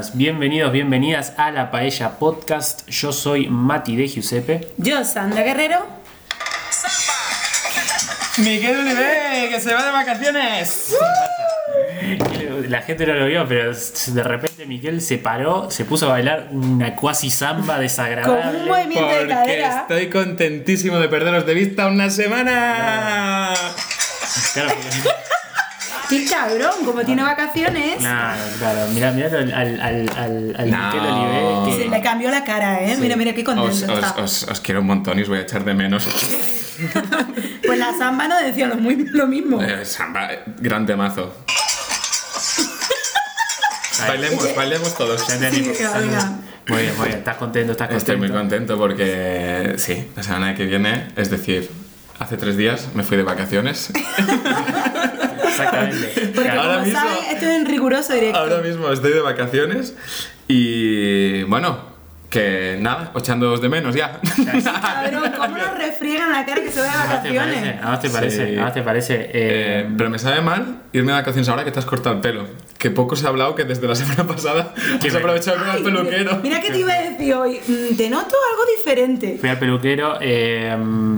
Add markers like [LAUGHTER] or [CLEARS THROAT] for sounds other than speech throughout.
buenas, bienvenidos, bienvenidas a la Paella Podcast. Yo soy Mati de Giuseppe. Yo, Sandra Guerrero. Miguel Uribe, que se va de vacaciones. La gente no lo vio, pero de repente Miguel se paró, se puso a bailar una cuasi samba desagradable. Con un movimiento de Porque cadera. estoy contentísimo de perderos de vista una semana. Claro, porque- Qué cabrón, como tiene vacaciones. Claro, claro. Mirá, mirá al, al, al, al, No. Miquel Se le cambió la cara, ¿eh? Mira, mira qué contento Os, os- está. os- os quiero un montón y os voy a echar de menos. [LAUGHS] Pues la samba no decía lo, muy, lo mismo. Eh, samba, gran temazo. bailemos, bailemos todos. Sí. Muy bien, muy bien. Estás contento, estás contento. Estoy muy contento porque sí, la semana que viene, es decir, hace tres días me fui de vacaciones. [LAUGHS] Exactamente. [LAUGHS] Porque ahora como mismo- saben, esto es en riguroso directo. Ahora mismo estoy de vacaciones y bueno, que nada, echándoos de menos ya. Cabrón, [LAUGHS] ¿cómo nos refriegan la cara que se va de ¿A te parece? vacaciones? ¿A te parece? Sí. ¿A te parece? Eh, Eh, pero me sabe mal irme de vacaciones ahora que te has cortado el pelo. Que poco se ha hablado que desde la [LAUGHS] semana pasada has aprovechado con el peluquero. Mira que te iba a decir hoy, mm, te noto algo diferente. fui al peluquero. eh,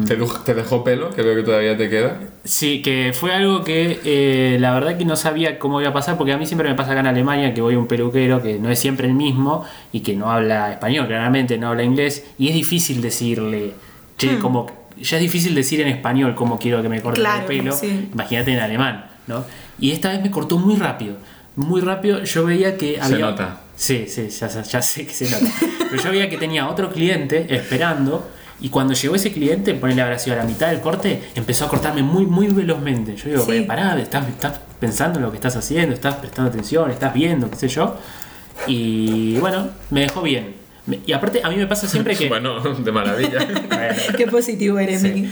Te, te dejó pelo, que veo que todavía te queda. Sí, que fue algo que eh, la verdad que no sabía cómo iba a pasar, porque a mí siempre me pasa acá en Alemania que voy a un peluquero que no es siempre el mismo y que no habla español, claramente no habla inglés, y es difícil decirle, che, como, ya es difícil decir en español cómo quiero que me corten Claro, el pelo, sí. imagínate en alemán, ¿no? Y esta vez me cortó muy rápido, muy rápido, yo veía que Se había... nota. Sí, sí, ya, ya sé que se nota. Pero yo veía que tenía otro cliente esperando y cuando llegó ese cliente, ponele habrá sido a la mitad del corte, empezó a cortarme muy, muy velozmente. Yo digo, Sí. "Eh, pará, estás, estás pensando en lo que estás haciendo, estás prestando atención, estás viendo, qué sé yo. Y bueno, me dejó bien. Y aparte, a mí me pasa siempre que... [LAUGHS] Bueno, de maravilla. [LAUGHS] Bueno, [LAUGHS] Qué positivo eres, Sí. Miki.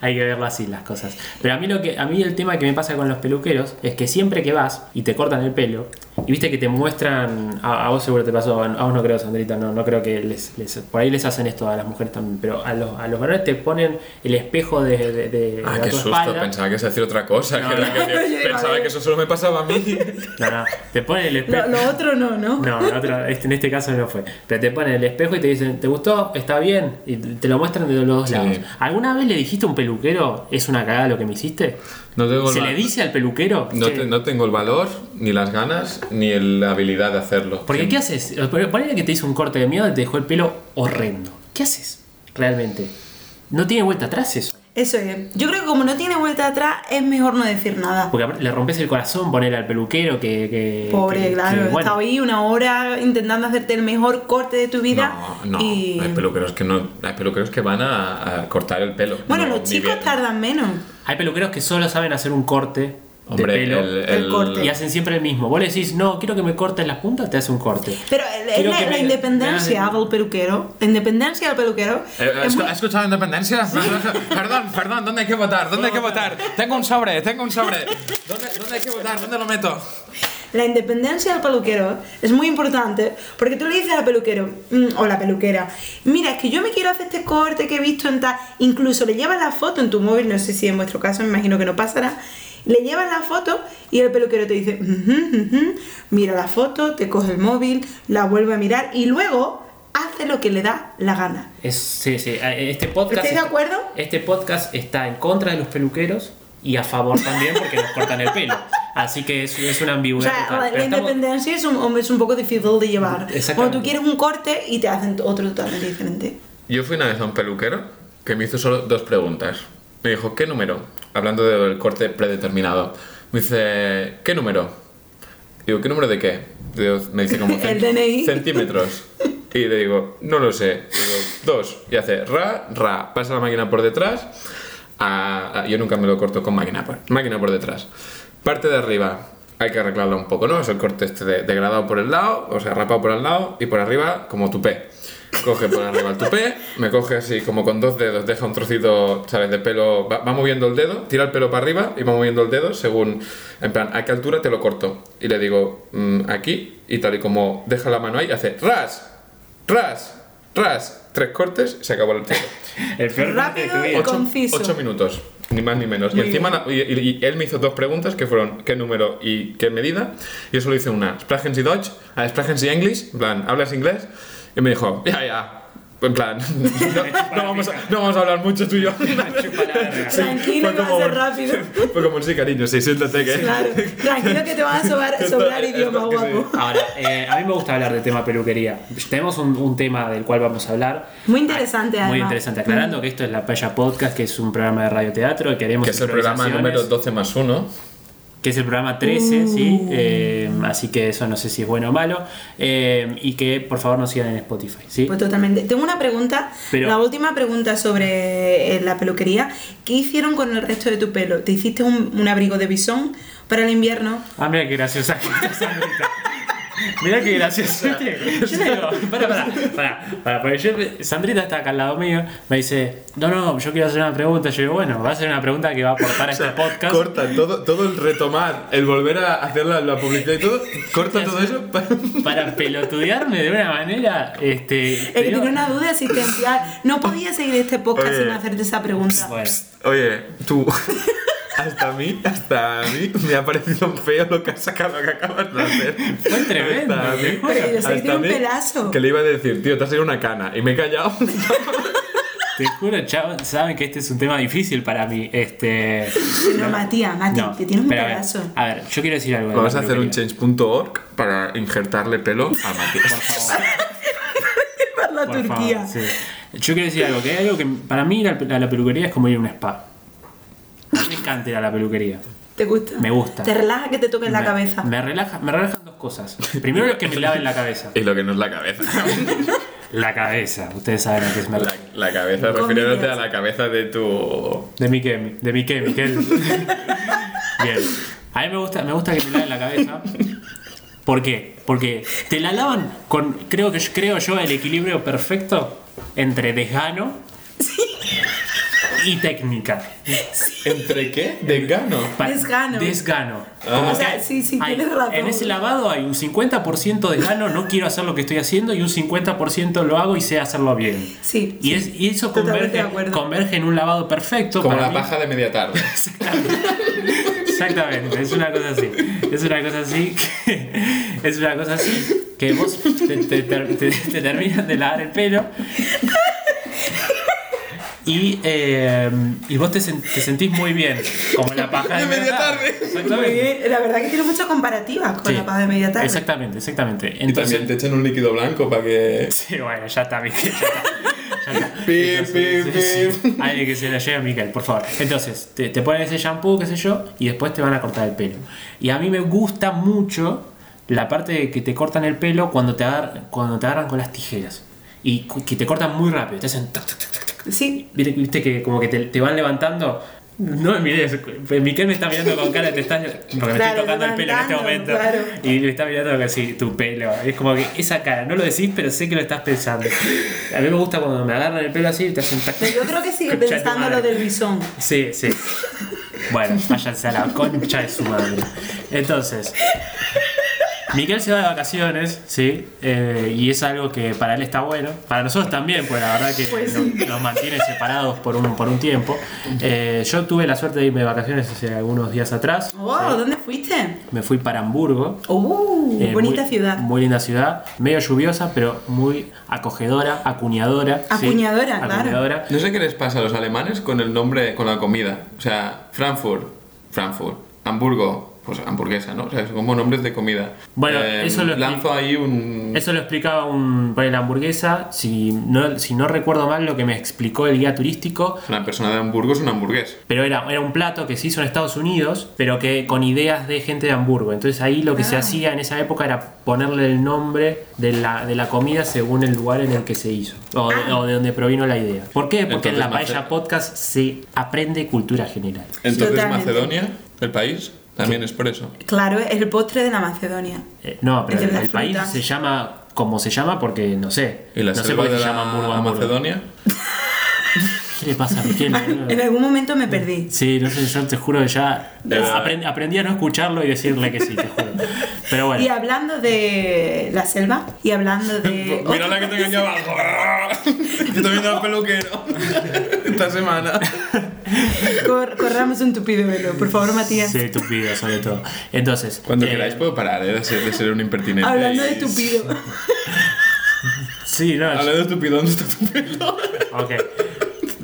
Hay que verlo así las cosas. Pero a mí lo que a mí el tema que me pasa con los peluqueros es que siempre que vas y te cortan el pelo y viste que te muestran a, a vos seguro te pasó, a vos no creo Sandrita, no, no creo que les, les- por ahí les hacen esto a las mujeres también, pero a los, a los varones te ponen el espejo de, de, de- Ah, de qué tu susto, espalda. pensaba que se hacía otra cosa. No, que no. que- [LAUGHS] pensaba que eso solo me pasaba a mí. No, no, te ponen el espejo. Lo, lo otro no, ¿no? No, el otro- este- en este caso no fue. Pero te ponen el espejo y te dicen, ¿te gustó? ¿Está bien? Y te lo muestran de los dos Sí. lados. ¿Alguna vez le dijiste a un peluquero, es una cagada lo que me hiciste? No tengo ¿Se le dice al peluquero? No, "Che, te- no tengo el valor, ni las ganas, ni la habilidad de hacerlo. Porque ¿qué haces? Ponele que te hizo un corte de miedo y te dejó el pelo horrendo. ¿Qué haces realmente? No tiene vuelta atrás eso. Eso es. Yo creo que como no tiene vuelta atrás, es mejor no decir nada. Porque le rompes el corazón poner al peluquero que... que- Pobre, que- claro. que, bueno, estado ahí una hora intentando hacerte el mejor corte de tu vida. No, no, y... hay peluqueros que no, hay peluqueros que van a, a cortar el pelo. Bueno, No, los chicos bien. tardan menos. hay peluqueros que solo saben hacer un corte Hombre, de pelo el, El el- corte. y hacen siempre el mismo. Vos le decís, no, quiero que me cortes las puntas, te hace un corte. Pero el- Quiero la, independencia me del peluquero, la independencia del peluquero, Eh, es ¿Has muy- has escuchado independencia? perdón, perdón, ¿dónde hay que votar? ¿Dónde hay que votar? Tengo un sobre, tengo un sobre. ¿Dónde, dónde hay que votar? ¿Dónde lo meto? la independencia del peluquero es muy importante porque tú le dices al peluquero mm, o la peluquera, mira, es que yo me quiero hacer este corte que he visto en tal, incluso le llevas la foto en tu móvil, no sé si en vuestro caso, me imagino que no pasará, le llevas la foto y el peluquero te dice, "Ujú, ujú", mira la foto, te coge el móvil, la vuelve a mirar y luego hace lo que le da la gana. Es, sí, sí. eh, Este podcast ¿Estáis de está- acuerdo? Este podcast está en contra de los peluqueros y a favor también porque nos cortan el pelo. Así que es, es una O ambigüedad. sea, total. la, Pero la estamos- independencia es un, es un poco difícil de llevar. Cuando tú quieres un corte y te hacen otro totalmente diferente. Yo fui una vez a un peluquero que me hizo solo dos preguntas. Me dijo, ¿qué número? Hablando del corte predeterminado. Me dice, ¿qué número? Digo, ¿qué número de qué? Digo, me dice como [LAUGHS] El DNI. centímetros. Y le digo, no lo sé. Digo, dos. Y hace ra, ra. Pasa la máquina por detrás. a- a- yo nunca me lo corto con máquina por, máquina por detrás. Parte de arriba hay que arreglarlo un poco, ¿no? Es el corte este de- degradado por el lado, o sea, rapado por el lado y por arriba como tupé. Coge por arriba el tupé, me coge así como con dos dedos, deja un trocito, ¿sabes? De pelo, va, va moviendo el dedo, tira el pelo para arriba y va moviendo el dedo según, en plan, ¿a qué altura te lo corto? Y le digo, "Mm, aquí, y tal y como deja la mano ahí, hace ras, ras, ras. tres cortes, se acabó el pelo. [LAUGHS] El peor Rápido y Ocho, Conciso. ocho minutos, ni más ni menos. Muy y encima la- y, y- y él me hizo dos preguntas que fueron qué número y qué medida. Y yo solo hice una, Sprechen Sie Deutsch, a Sprechen Sie English, en plan, ¿hablas inglés? Y me dijo, ya, ya. En plan, [LAUGHS] no, no vamos a, no vamos a hablar mucho tú y yo. Tranquilo, fue que va a ser un- rápido. [LAUGHS] Fue como sí, cariño, sí, siéntate que. Claro, [LAUGHS] tranquilo que te van a sobrar, sobrar Esto- idioma esto que sí. guapo. Ahora, eh, a mí me gusta hablar del tema peluquería. Tenemos un, un tema del cual vamos a hablar. Muy interesante, Muy además. interesante. Aclarando que esto es la Paya Podcast, que es un programa de radioteatro que haremos Que es el programa improvisaciones, número 12 más 1. Que es el programa 13, ¿sí? Eh, así que eso no sé si es bueno o malo. Eh, y que por favor nos sigan en Spotify, ¿sí? Pues totalmente. Tengo una pregunta, Pero- la última pregunta sobre eh, la peluquería. ¿Qué hicieron con el resto de tu pelo? ¿Te hiciste un, un abrigo de bisón para el invierno? Ah, mira qué graciosa que [LAUGHS] Sandrita. Mira qué graciosa. [LAUGHS] Yo digo, para, para, para, para, porque yo, Sandrita está acá al lado mío, me dice, no, no, yo quiero hacer una pregunta. Yo digo, bueno, va a ser una pregunta que va a aportar a este podcast. Corta todo, todo el retomar, el volver a hacer la, la publicidad y todo, corta todo eso. para- [LAUGHS] Para pelotudearme de una manera, este. Que tiene una duda existencial. No podía seguir este podcast Oye. sin hacerte esa pregunta. Bueno, Oye, tú. [LAUGHS] Hasta a mí, hasta a mí me ha parecido feo lo que has sacado, lo que acabas de hacer. Fue tremendo, Hasta a mí-. Pero yo a un pelazo. Que le iba a decir, tío, te has salido una cana. Y me he callado. [LAUGHS] te juro, chavos, saben que este es un tema difícil para mí. Este. No, Matías, Mati, No, que tienes un pero a ver, pelazo. A ver, yo quiero decir algo. Vamos la a hacer un change.org para injertarle pelo a Matías. [LAUGHS] Para la Por Turquía. favor, sí. Yo quiero decir algo, que hay algo que para mí ir a la peluquería es como ir a un spa. A mí me encanta ir a la peluquería. ¿Te gusta? Me gusta. Te relaja que te toquen la Me- cabeza. Me relaja, me relajan dos cosas. Primero lo que me laven la cabeza. [LAUGHS] y lo que no es la cabeza. [LAUGHS] La cabeza, ustedes saben a qué es me La, la cabeza, refiriéndote a la cabeza de tu. De mi qué, de mi qué, Miquel. [LAUGHS] Bien. A mí me gusta, me gusta que me laven la cabeza. ¿Por qué? Porque te la lavan con, creo que creo yo, el equilibrio perfecto entre desgano y técnica. [LAUGHS] ¿Entre qué? Desgano. Desgano. Desgano. Ah. O sea, sí, sí, hay- tienes razón. En ese lavado hay un 50% desgano, no quiero hacer lo que estoy haciendo, y un 50% lo hago y sé hacerlo bien. Sí, Y, es, y eso converge, de converge en un lavado perfecto. Como para la mí. paja de media tarde. [LAUGHS] Exactamente, es una cosa así. Es una cosa así que, es una cosa así que vos te, te, te- te- te terminas de lavar el pelo y, eh, y vos te, sen- te sentís muy bien, como la paja de, De media tarde. Bien. La verdad que tiene muchas comparativas con Sí, la paz de media tarde. Exactamente, exactamente. Y también te echan un líquido blanco para que. Sí, bueno, ya está, está. [LAUGHS] Pim, pim, pim. Alguien que se la lleve a Miguel, por favor. Entonces, te, te ponen ese shampoo, qué sé yo, y después te van a cortar el pelo. Y a mí me gusta mucho la parte de que te cortan el pelo cuando te, agar- cuando te agarran con las tijeras. Y que te cortan muy rápido, te hacen tac, tac, tac. Sí. Viste, viste que como que te, te van levantando. No me mires, Miquel me está mirando con cara de te estás. Porque me Claro, estoy tocando el pelo en este momento. claro. Y me está mirando así, tu pelo. Es como que esa cara, no lo decís, pero sé que lo estás pensando. A mí me gusta cuando me agarran el pelo así y te hacen tac. Pero yo creo que sigue pensando lo del bisón. Sí, sí. Bueno, váyanse a la concha de su madre. Entonces, Miguel se va de vacaciones, ¿sí? Eh, y es algo que para él está bueno. Para nosotros también, pues la verdad que Pues nos, sí. nos mantiene separados por un, por un tiempo. Eh, yo tuve la suerte de irme de vacaciones hace algunos días atrás. Oh, ¿dónde fuiste? Me fui para Hamburgo. Uh, Eh, bonita muy- ciudad. Muy linda ciudad, medio lluviosa, pero muy acogedora, acuñadora. sí, Acuñadora, claro. acuñadora. No sé qué les pasa a los alemanes con el nombre, con la comida. O sea, Frankfurt, Frankfurt. Hamburgo, pues hamburguesa, ¿no? O sea, son como nombres de comida. Bueno, Eh, eso lo Lanzo ahí un. Eso lo explicaba un para la hamburguesa. Si no, si no recuerdo mal lo que me explicó el guía turístico, Una persona de Hamburgo es un hamburgués. pero era, era un plato que se hizo en Estados Unidos, pero que con ideas de gente de Hamburgo. Entonces ahí lo que se Ah. hacía en esa época era ponerle el nombre de la, de la comida según el lugar en el que se hizo, o de, Ah. o de donde provino la idea. ¿Por qué? Porque en la Entonces, Paella Mace- Podcast se aprende cultura general. Entonces, Totalmente. Macedonia, el país, también es por eso. Claro, es el postre de la Macedonia. Eh, no, pero el, las país se llama como se llama porque no sé. ¿Y la no sé por qué de se la llama. Macedonia? [LAUGHS] ¿Qué le pasa a Miquel? [LAUGHS] En algún momento me perdí. Sí, no sé, yo te juro que ya aprend- aprendí a no escucharlo y decirle que sí, te juro. Pero bueno. Y hablando de la selva, y hablando de. [LAUGHS] Mira la que tengo aquí abajo. [LAUGHS] Yo también al peluquero. Esta semana. Cor- corramos un tupido velo, por favor, Matías. Sí, tupido, sobre todo. Entonces. Cuando eh, queráis puedo parar ¿eh? de, ser, de ser un impertinente. Hablando de tupido. Sí, no. Hablando de estúpido, ¿dónde está tu pelo? Ok.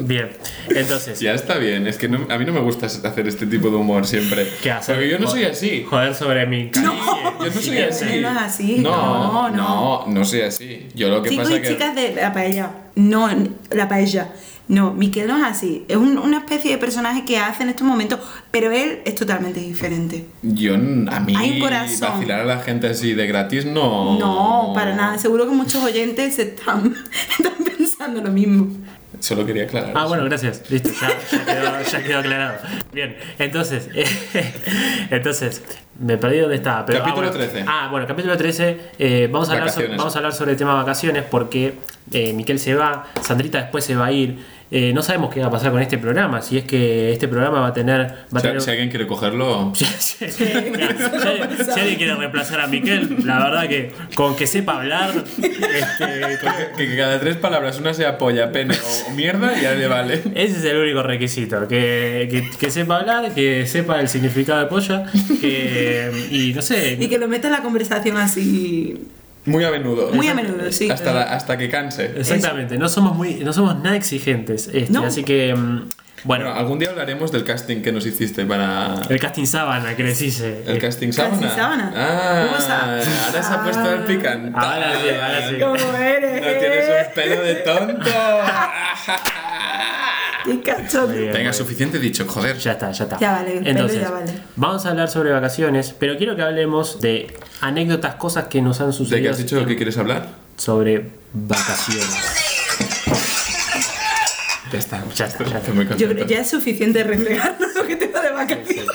Bien. Entonces. Ya está bien, es que no- a mí no me gusta hacer este tipo de humor siempre. [LAUGHS] ¿Qué haces? Porque yo no soy así. Joder sobre mi Yo no soy así. No así. No, No, no. no, no soy así. Yo lo que Chicos pasa y que. chicas de la paella. No, la paella. No, Miquel no es así. Es un- una especie de personaje que hace en estos momentos, pero él es totalmente diferente. Yo, a mí, Hay un corazón. vacilar a la gente así de gratis no. No, para nada. Seguro que muchos oyentes se están, [LAUGHS] están pensando lo mismo. Solo quería aclarar. Ah, eso. bueno, gracias. Listo, ya, ya quedó, ya quedó aclarado. Bien, entonces, [LAUGHS] entonces, me perdí dónde estaba. Pero, Capítulo ah, bueno. 13. Ah, bueno, capítulo 13. eh, vamos, a hablar sobre, vamos a hablar sobre el tema vacaciones porque eh, Miquel se va, Sandrita después se va a ir. Eh, no sabemos qué va a pasar con este programa. Si es que este programa va a tener. Va a Si, tener si alguien quiere cogerlo. si, si- si- si alguien quiere reemplazar a Miquel, la verdad que con que sepa hablar, este, con que- Que, que cada tres palabras una sea polla, pene o, o mierda, ya le vale. Ese es el único requisito, que, que, que sepa hablar, que sepa el significado de polla, que, y no sé, Y que lo meta en la conversación así. Muy a menudo. Muy a menudo, sí. Hasta, la- hasta que canse. exactamente, no somos muy, no somos nada exigentes, este, No. así que, mm, Bueno, bueno, algún día hablaremos del casting que nos hiciste para. el casting sábana que les hice. El casting sábana. Casting sábana. Ah, ¿Cómo sa- ahora se ha puesto el picante. Ahora sí, ahora sí. ¿Cómo eres? No tienes un pelo de tonto. [LAUGHS] Qué cachondo. Venga, suficiente dicho, joder. Ya está, ya está. Ya vale, Entonces, ya vale. vamos a hablar sobre vacaciones, pero quiero que hablemos de anécdotas, cosas que nos han ¿De sucedido qué has dicho que quieres hablar? sobre vacaciones. Ya está. Ya está, ya está. Estoy muy Yo contento. creo que ya es suficiente reflejarnos lo que te va de vacaciones.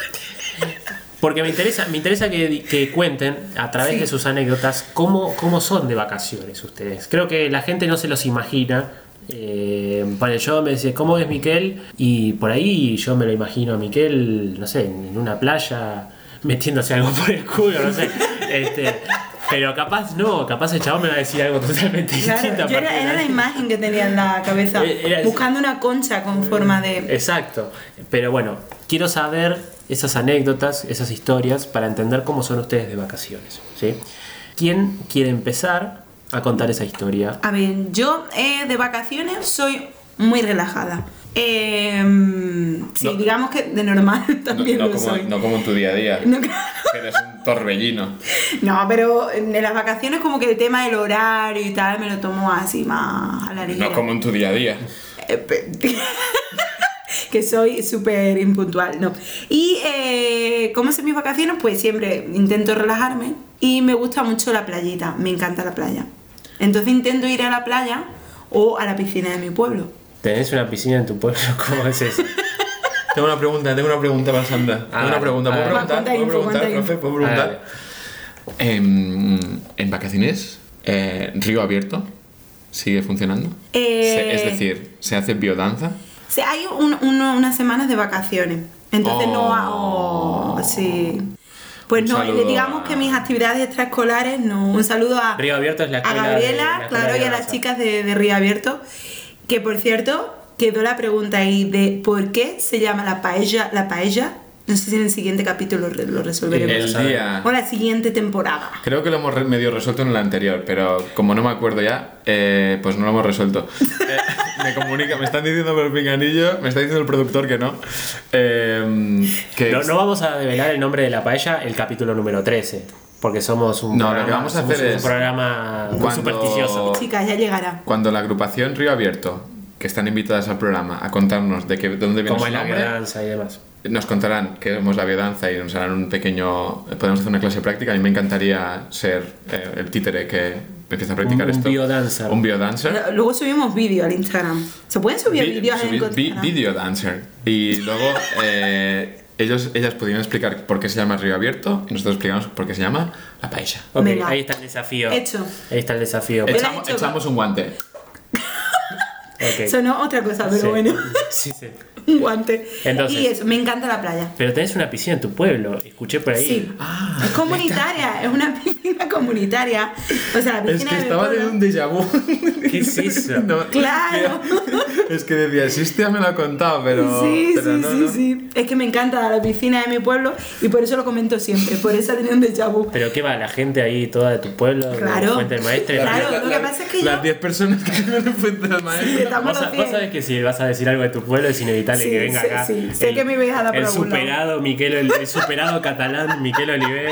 Porque me interesa, me interesa que, que cuenten a través Sí. de sus anécdotas cómo, cómo son de vacaciones ustedes. Creo que la gente no se los imagina. Eh, para yo me decía, ¿cómo es Miquel? Y por ahí yo me lo imagino a Miquel, no sé, en una playa [LAUGHS] metiéndose algo por el culo, no sé. [LAUGHS] Este, pero capaz no, capaz el chabón me va a decir algo totalmente distinto. Claro, a yo era, la imagen que tenía en la cabeza, Eh, era- buscando una concha con forma de... Exacto. Pero bueno, quiero saber esas anécdotas, esas historias, para entender cómo son ustedes de vacaciones. ¿sí? ¿Quién quiere empezar a contar esa historia? A ver, yo eh, de vacaciones soy muy relajada. Eh, sí, No. digamos que de normal No, [LAUGHS] también no lo como, soy. no como en tu día a día. No. Que eres un torbellino. [LAUGHS] No, pero en las vacaciones como que el tema del horario y tal me lo tomo así más a la ligera. No como en tu día a día. Eh, [LAUGHS] que soy súper impuntual, no. Y eh, ¿cómo son mis vacaciones? Pues siempre intento relajarme y me gusta mucho la playita, me encanta la playa. Entonces intento ir a la playa o a la piscina de mi pueblo. ¿Tenés una piscina en tu pueblo? [LAUGHS] ¿Cómo es eso? Tengo una pregunta, tengo una pregunta para Sandra. Tengo Ah, una pregunta, ¿puedo preguntar? ¿Puedo preguntar, profe? ¿Puedo preguntar? Em, en vacaciones, eh, río abierto sigue funcionando. Eh, Se- es decir, se hace biodanza. Sea, hay un- unas semanas de vacaciones. Entonces no Oh. hago. sí. Pues Un no, saludo digamos a- que mis actividades extraescolares no. Un saludo a, Río Abierto es la a Gabriela, la claro, de y a las chicas de, de Río Abierto. Que por cierto, quedó la pregunta ahí de por qué se llama la paella la paella. No sé si en el siguiente capítulo lo resolveremos. El día. O la siguiente temporada. Creo que lo hemos medio resuelto en el anterior, pero como no me acuerdo ya, eh, pues no lo hemos resuelto. [LAUGHS] Eh, me comunica, me están diciendo por el pinganillo, me está diciendo el productor que no. eh, que No, no vamos a develar el nombre de la paella el capítulo número 13. Porque somos un No, lo programa, que vamos a hacer un es- programa muy Cuando- supersticioso. Chicas, ya llegará. Cuando la agrupación Río Abierto, que están invitadas al programa a contarnos de, qué, de dónde viene Como su la nombre, danza y demás. nos contarán que somos la biodanza y nos harán un pequeño... Podemos hacer una clase práctica. A mí me encantaría ser eh, el títere que empieza a practicar Un- un esto. biodancer. Un biodancer. Luego subimos vídeo al Instagram. ¿Se pueden subir Vi- vídeos en subir vi- Instagram? video dancer. Y luego [LAUGHS] eh, ellos, ellas podrían explicar por qué se llama Río Abierto y nosotros explicamos por qué se llama La Paella. Ok, Venga. ahí está el desafío. Hecho. Ahí está el desafío. He Echamos, hecho- echamos un guante. [LAUGHS] Ok. Sonó otra cosa, pero Sí. bueno. Sí, sí. [LAUGHS] Un guante. Entonces- y eso, me encanta la playa. Pero tenés una piscina en tu pueblo, escuché por ahí. Sí. Ah, es comunitaria, es una [LAUGHS] piscina comunitaria. O sea, la Es piscina que de mi estaba de un déjà vu. [LAUGHS] ¿Qué es eso? No, Claro. Es que decía, sí, este ya me lo ha contado, pero. sí, pero sí, no, sí, no. sí. Es que me encanta la piscina de mi pueblo y por eso lo comento siempre. Por eso tenía un déjà vu. ¿Pero qué va? ¿La gente ahí toda de tu pueblo? de Claro. Fuente del Maestre? Claro, La- lo que pasa es que Las yo- 10 personas que viven en Fuente del Sí, Maestro. estamos Vos, vos sabés que si vas a decir algo de tu pueblo es inevitable Sí, que venga sí, acá. sí. Sé que me vais a dar el superado Miquel, el, el superado catalán Miquel Olivé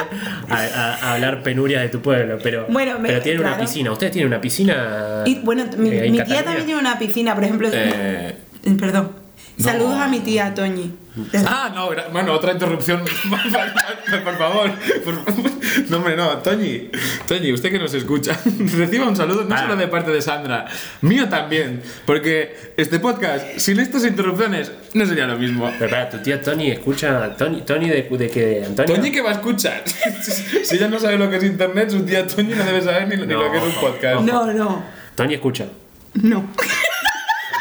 a, a- a hablar penurias de tu pueblo. Pero, Bueno, me- pero tiene una piscina. ¿Ustedes tienen una piscina? Y bueno, mi, tía también tiene una piscina, por ejemplo. Eh, Eh, Perdón. no. Saludos a mi tía Toñi. Ah, no, bueno, otra interrupción. [LAUGHS] por favor. Por- No, hombre, no. Toñi, Toñi, usted que nos escucha, [LAUGHS] reciba un saludo no Ah. solo de parte de Sandra, mío también. Porque este podcast, sin estas interrupciones, no sería lo mismo. Pero para, tu tía Tony escucha. Tony, Tony de, de qué? ¿De Antonio? Toñi, ¿qué va a escuchar? [LAUGHS] si ella no sabe lo que es internet, su tía Toñi no debe saber ni, ni No, lo que es un podcast. No, no. Tony escucha. No.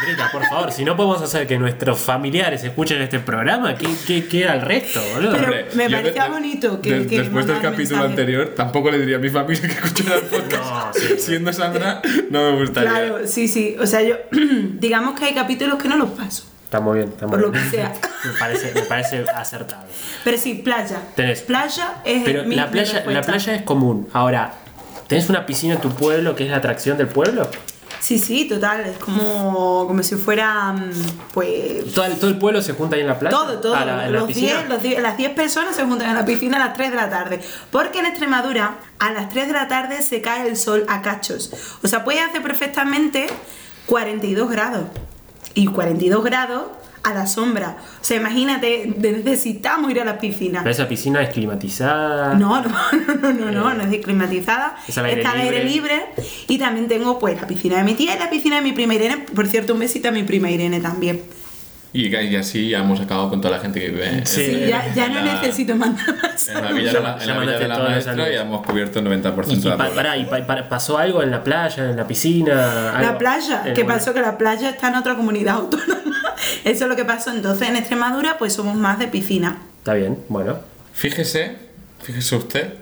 Sandrita, por favor, si no podemos hacer que nuestros familiares escuchen este programa, ¿qué, qué queda al resto, boludo? Pero- me yo parecía de- bonito que- de- que después del mandara capítulo mensaje. anterior, tampoco le diría a mi familia que escuchara el [LAUGHS] podcast. No, sí, [LAUGHS] Siendo Sandra, no me gustaría. Claro, sí, sí. O sea, yo. [CLEARS THROAT] digamos que hay capítulos que no los paso. Está muy bien, está muy Por lo bien. que sea. [LAUGHS] Me parece, me parece acertado. Pero sí, playa. Tenés. Playa es Pero mi- la mi playa, la respuesta. playa es común. Ahora, ¿tenés una piscina en tu pueblo que es la atracción del pueblo? Sí, sí, total. Es como, como si fuera. mm, Pues. ¿Todo el, todo el pueblo se junta ahí en la playa? Todo, todo. Ah, la- en la los piscina. 10, los 10 las 10 personas se juntan en la piscina a las 3 de la tarde. Porque en Extremadura, a las 3 de la tarde se cae el sol a cachos. O sea, puede hacer perfectamente 42 grados. Y 42 grados a la sombra. O sea, imagínate, necesitamos ir a la piscina. Pero esa piscina es climatizada. No, no, [LAUGHS] no, no, no, no, no es climatizada. Es al aire Está al aire libre. Y también tengo pues la piscina de mi tía y la piscina de mi prima Irene. Por cierto, un besito a mi prima Irene también. Y, y así ya hemos acabado con toda la gente que vive en, Sí, en- ya, ya en no la- necesito mandar más. En la villa, de la, en la, villa mandaste de la maestra ya hemos cubierto el 90% Y, de la pa- pará, y pa- pa- pasó algo en la playa, en la piscina. La playa, En ¿qué alguna- pasó? Que la playa está en otra comunidad autónoma. Eso es lo que pasó. Entonces en Extremadura pues somos más de piscina. Está bien, bueno. Fíjese, fíjese usted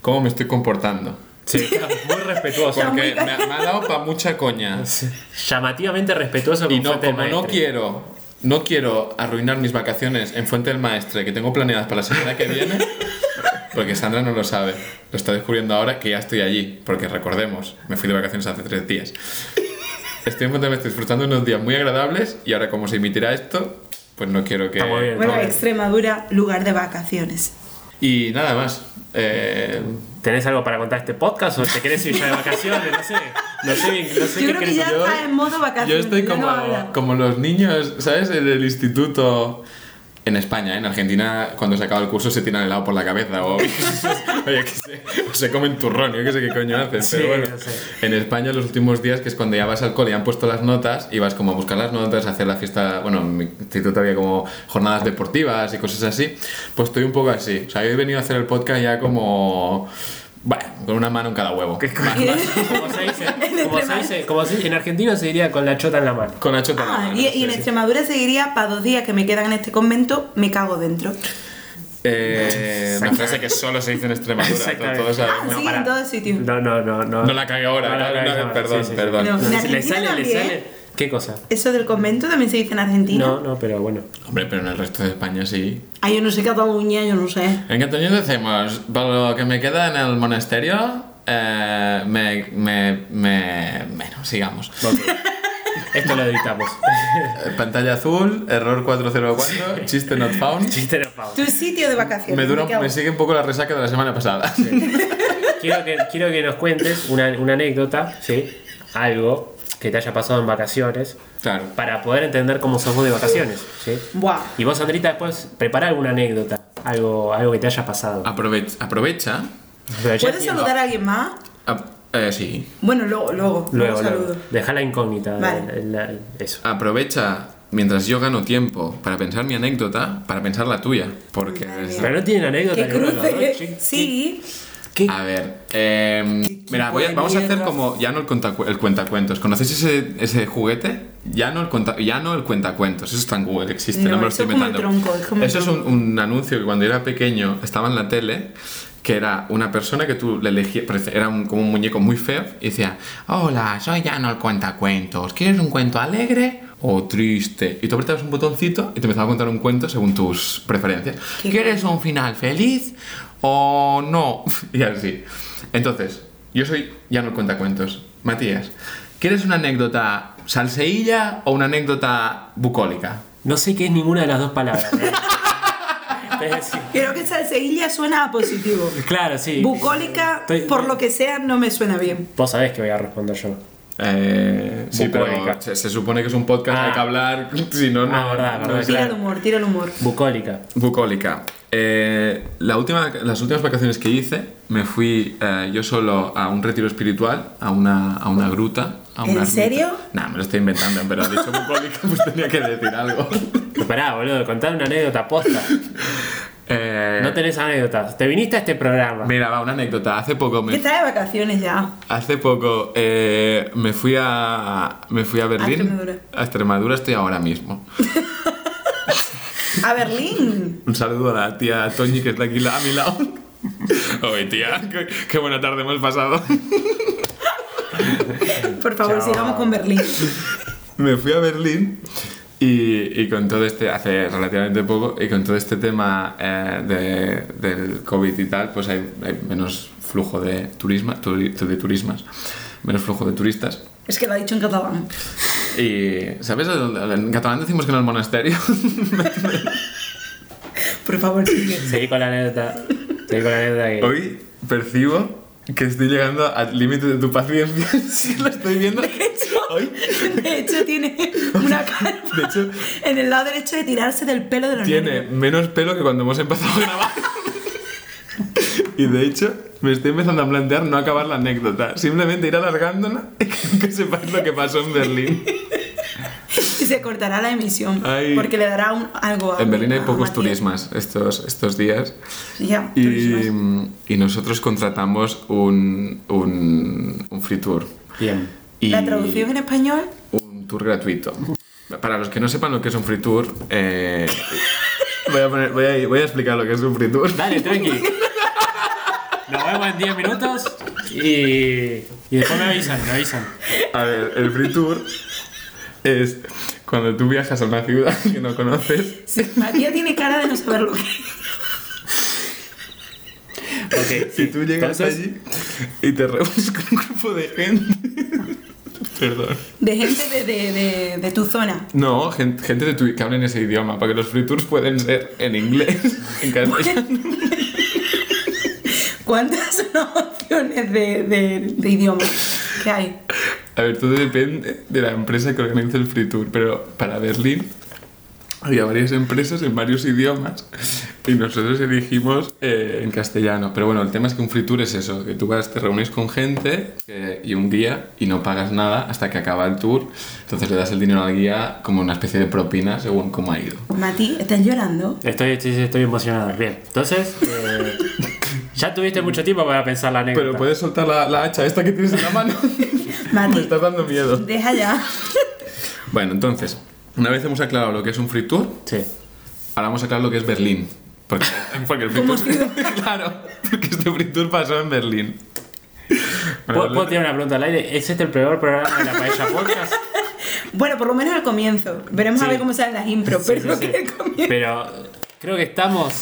cómo me estoy comportando. Sí, muy respetuoso. Porque me, ha- me ha dado para mucha coña. [LAUGHS] Llamativamente respetuoso con Y no, como no quiero, no quiero arruinar mis vacaciones en Fuente del Maestre que tengo planeadas para la semana que viene, [LAUGHS] porque Sandra no lo sabe, lo está descubriendo ahora que ya estoy allí, porque recordemos, me fui de vacaciones hace tres días. Estoy disfrutando unos días muy agradables y ahora como se emitirá esto, pues no quiero que... Está muy bien. Bueno. Extremadura, lugar de vacaciones. Y nada más. Eh, ¿Tenés algo para contar este podcast o te querés ir ya de vacaciones? No sé. No sé, bien- no sé Yo qué creo que ya yo- está en modo Yo vacaciones. estoy ya no como, habla. como los niños, ¿sabes? En el instituto. En España, ¿eh? en Argentina, cuando se acaba el curso se tiran helado por la cabeza o, [LAUGHS] oye, que sé, o se comen turrón, yo qué sé qué coño hacen. Sí, pero bueno, en España los últimos días, que es cuando ya vas al cole y han puesto las notas, y vas como a buscar las notas, a hacer la fiesta, bueno, en mi instituto había como jornadas deportivas y cosas así, pues estoy un poco así. O sea, yo he venido a hacer el podcast ya como... Bueno, con una mano en cada huevo. [LAUGHS] Como se dice, [LAUGHS] como se dice, como se dice, en Argentina se diría con la chota en la mano. Con la chota en la Ah, mano, y, y en sí. Extremadura seguiría para dos días que me quedan en este convento, me cago dentro. Eh, una frase que solo se dice en Extremadura, todos Ah, sabemos. sí, para. en todo sitio. No, no, no, no. No la cagué ahora, No la no, no, perdón, sí, sí. perdón. No. No, le sale, le sale. ¿Qué cosa? Eso del convento también se dice en Argentina. No, no, pero bueno. Hombre, pero en el resto de España sí. Ah, yo no sé Cataluña, yo no sé. En Cataluña decimos, para lo que me queda en el monasterio, eh, me, me, me... Bueno, sigamos. [LAUGHS] Esto lo editamos. Eh, Pantalla azul, error 404, chiste not found. Chiste de Pau. Tu sitio de vacaciones. Me, dura, me sigue un poco la resaca de la semana pasada. Quiero que, quiero que nos cuentes una, una anécdota, ¿sí? Algo que te haya pasado en vacaciones Claro. para poder entender cómo sos vos de vacaciones, ¿sí? Buah. Y vos, Sandrita, después prepara alguna anécdota, algo, algo que te haya pasado. Aprove- aprovecha. ¿Puedes saludar a alguien más? ap- eh, sí. Bueno, luego, luego. Luego, luego. Deja la incógnita. Vale. el- el- eso. Aprovecha mientras yo gano tiempo para pensar mi anécdota, para pensar la tuya. Porque... Madre mía. Pero no tienen anécdota ¿Qué ninguno de los dos, cruce? chicos. Sí. ¿Qué? A ver, eh, mira, voy a- vamos a hacer como ya no el, contacu- el cuentacuentos. ¿Conocéis ese, ese juguete? Ya no el cuenta, ya no el cuentacuentos. Eso está en Google, existe, no, No, me lo estoy inventando. tronco, es Eso es un, un anuncio que cuando yo era pequeño estaba en la tele, que era una persona que tú le elegías, era un- como un muñeco muy feo, y decía, hola, soy ya no el cuentacuentos, ¿quieres un cuento alegre o triste? Y tú apretabas un botoncito y te empezaba a contar un cuento según tus preferencias. Qué ¿Quieres un final feliz o no? [LAUGHS] Y así. Entonces, yo soy ya no cuentacuentos. Matías, ¿quieres una anécdota salseílla o una anécdota bucólica? No sé qué es ninguna de las dos palabras. ¿eh? [LAUGHS] Es decir, Creo que salseílla suena a positivo. claro, sí. Bucólica, Estoy- por lo que sea, no me suena bien. Vos sabés que voy a responder yo. Eh, sí, pero Bucólica. se, se supone que es un podcast, Ah. hay que hablar, [LAUGHS] si no, no. Ah, verdad, no verdad, Tira claro. el humor, tira el humor. Bucólica. Bucólica. Eh, la última, las últimas vacaciones que hice, me fui eh, yo solo a un retiro espiritual, a una, a una gruta. A ¿En una serio? Nah, me lo estoy inventando, pero ha dicho bucólica, [LAUGHS] pues tenía que decir algo. [LAUGHS] Pará, boludo, contar una anécdota posta. [LAUGHS] Eh, No tenés anécdotas. Te viniste a este programa. Mira, va, una anécdota. Hace poco me, está de vacaciones ya. hace poco eh, me fui a me fui a Berlín. Extremadura. A Extremadura estoy ahora mismo. A Berlín. Un saludo a la tía Toñi que está aquí la- a mi lado. Oye, tía, qué, qué buena tarde hemos pasado. Por favor, Chao. sigamos con Berlín. Me fui a Berlín y, y con todo este, hace relativamente poco, y con todo este tema eh, de- del COVID y tal, pues hay, hay menos flujo de, turisma, turi- de turismas, menos flujo de turistas. Es que lo ha dicho en catalán. Y, ¿sabes? En catalán decimos que en el monasterio. [LAUGHS] Por favor, sigue. Seguí con la anécdota. Seguí con la anécdota que. Hoy percibo que estoy llegando al límite de tu paciencia. [LAUGHS] Si lo estoy viendo. Hoy, De hecho, tiene una cara [LAUGHS] de hecho, en el lado derecho de tirarse del pelo de los tiene menos pelo que cuando hemos empezado a grabar. Y de hecho, me estoy empezando a plantear no acabar la anécdota, simplemente ir alargándola [LAUGHS] y que, sepáis lo que pasó en Berlín. Y se cortará la emisión. Ay. Porque le dará un, algo a En Berlín hay a pocos Matías. turismas estos, estos días Ya, y, y nosotros contratamos un, un, un free tour. Bien. Y La traducción en español. Un tour gratuito. Para los que no sepan lo que es un free tour, eh, voy, a poner- voy, a, voy a explicar lo que es un free tour. Dale, tranqui. [LAUGHS] Nos vemos en 10 minutos y, y después me avisan, me avisan. A ver, el free tour es cuando tú viajas a una ciudad que no conoces. Sí, Matías tiene cara de no saber lo que es. Ok, Si tú llegas Entonces, allí y te reúnes con un grupo de gente. Perdón. De gente de, de, de, de tu zona. No, gen- gente, de tu, que hablen ese idioma, porque los free tours pueden ser en inglés, en castellano. [LAUGHS] ¿Cuántas son opciones de, de, de idioma que hay? A ver, todo depende de la empresa que organiza el free tour, pero para Berlín había varias empresas en varios idiomas y nosotros elegimos eh, en castellano. Pero bueno, el tema es que un free tour es eso, que tú vas, te reúnes con gente eh, y un guía y no pagas nada hasta que acaba el tour. Entonces le das el dinero al guía como una especie de propina según cómo ha ido. Mati, ¿estás llorando? Estoy, estoy, estoy emocionado. Bien. Entonces, eh, [LAUGHS] ya tuviste mucho tiempo para pensar la anécdota. Pero puedes soltar la, la hacha esta que tienes en la mano. [LAUGHS] Mati. [LAUGHS] Me estás dando miedo. Deja ya. Bueno, entonces, una vez hemos aclarado lo que es un free tour, Sí. Ahora vamos a aclarar lo que es Berlín. Porque, [LAUGHS] porque el free tour, [LAUGHS] claro, porque este free tour pasó en Berlín. ¿Puedo, puedo tirar una pregunta al aire? ¿Es este el peor programa de la Paella Podcast? [LAUGHS] Bueno, por lo menos al comienzo. Veremos a ver cómo salen las impro, Sí, pero sí, sí. que el comienzo. Pero creo que estamos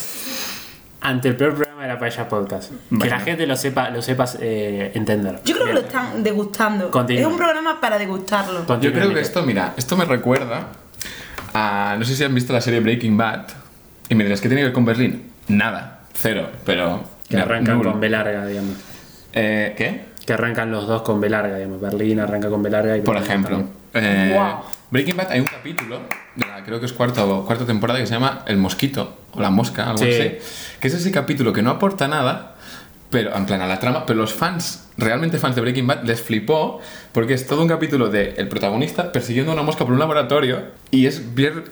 ante el peor programa de la Paella Podcast. Que la gente lo sepa, lo sepa eh, entender. Yo creo que lo están degustando. Continúa. Es un programa para degustarlo. Continúa, Yo creo que esto, mira, esto me recuerda a. No sé si han visto la serie Breaking Bad. Y me dirás, ¿qué tiene que ver con Berlín? Nada, cero, pero. Que arrancan nulo. con B larga, digamos. Eh, ¿Qué? Que arrancan los dos con B larga, digamos. Berlín arranca con B larga y Por ejemplo. eh, Wow. Breaking Bad hay un capítulo, de la, creo que es cuarta, o- cuarta temporada, que se llama El Mosquito, o La Mosca, algo Sí. así. Que es ese capítulo que no aporta nada, pero en plan a la trama, pero los fans, realmente fans de Breaking Bad, les flipó, porque es todo un capítulo de el protagonista persiguiendo a una mosca por un laboratorio, y es ver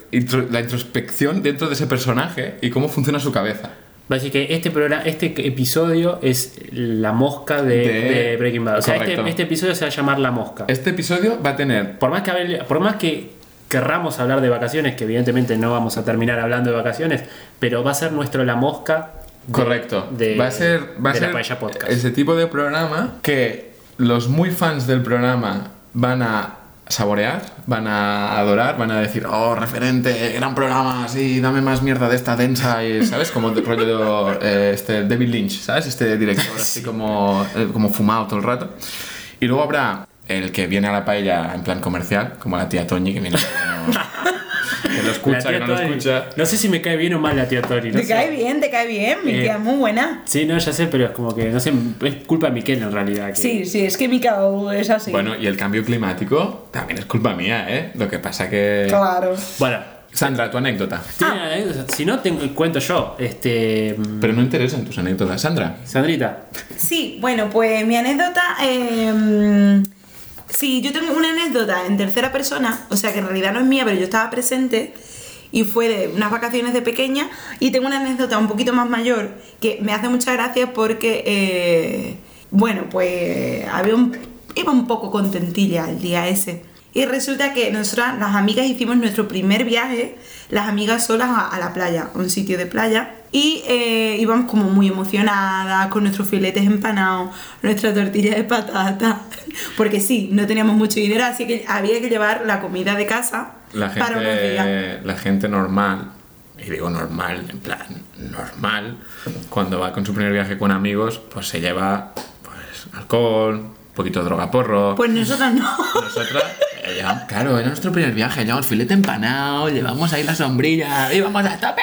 la introspección dentro de ese personaje y cómo funciona su cabeza. Va a decir que este programa, este episodio es la mosca de, De- de Breaking Bad. O sea, este, este episodio se va a llamar La Mosca. Este episodio va a tener Por más que hable- por más que querramos hablar de vacaciones, que evidentemente no vamos a terminar hablando de vacaciones, pero va a ser nuestro La Mosca. de- Correcto. de- va a ser, va a ser la Podcast. ese tipo de programa que los muy fans del programa van a saborear, van a adorar, van a decir, oh, referente, gran programa, sí, dame más mierda de esta densa, y, ¿sabes? Como de rollo eh, este David Lynch, ¿sabes? Este director así como, eh, como fumado todo el rato. Y luego habrá el que viene a la paella en plan comercial, como la tía Toñi, que viene... [LAUGHS] Que no, que lo escucha, que no lo escucha. No sé si me cae bien o mal la tía Tori. no Te sé. cae bien, te cae bien, mi Eh, tía es muy buena. Sí, no, ya sé, pero es como que, no sé, es culpa de Miquel en realidad. que- Sí, sí, es que mi cao es así. Bueno, y el cambio climático también es culpa mía, ¿eh? Lo que pasa que... Claro. Bueno, Sandra, tu anécdota. ¿tiene Ah. si no, tengo, cuento yo. Este. mm, Pero no interesan tus anécdotas, Sandra. Sandrita, Sí, bueno, pues mi anécdota. eh, sí, yo tengo una anécdota en tercera persona, o sea que en realidad no es mía, pero yo estaba presente y fue de unas vacaciones de pequeña. Y tengo una anécdota un poquito más mayor que me hace mucha gracia porque, eh, bueno, pues había un, iba un poco contentilla el día ese. Y resulta que nosotras, las amigas, hicimos nuestro primer viaje, las amigas solas a, a la playa, a un sitio de playa. Y eh, íbamos como muy emocionadas, con nuestros filetes empanados, nuestra tortilla de patata. [LAUGHS] Porque sí, no teníamos mucho dinero, así que había que llevar la comida de casa La para unos días. la gente normal, y digo normal, en plan normal, cuando va con su primer viaje con amigos, pues se lleva pues alcohol, poquito de droga porro. Pues nosotras no. Nosotras, eh, llevamos- claro, era nuestro primer viaje, llevamos filete empanado, llevamos ahí la sombrilla, íbamos a tope.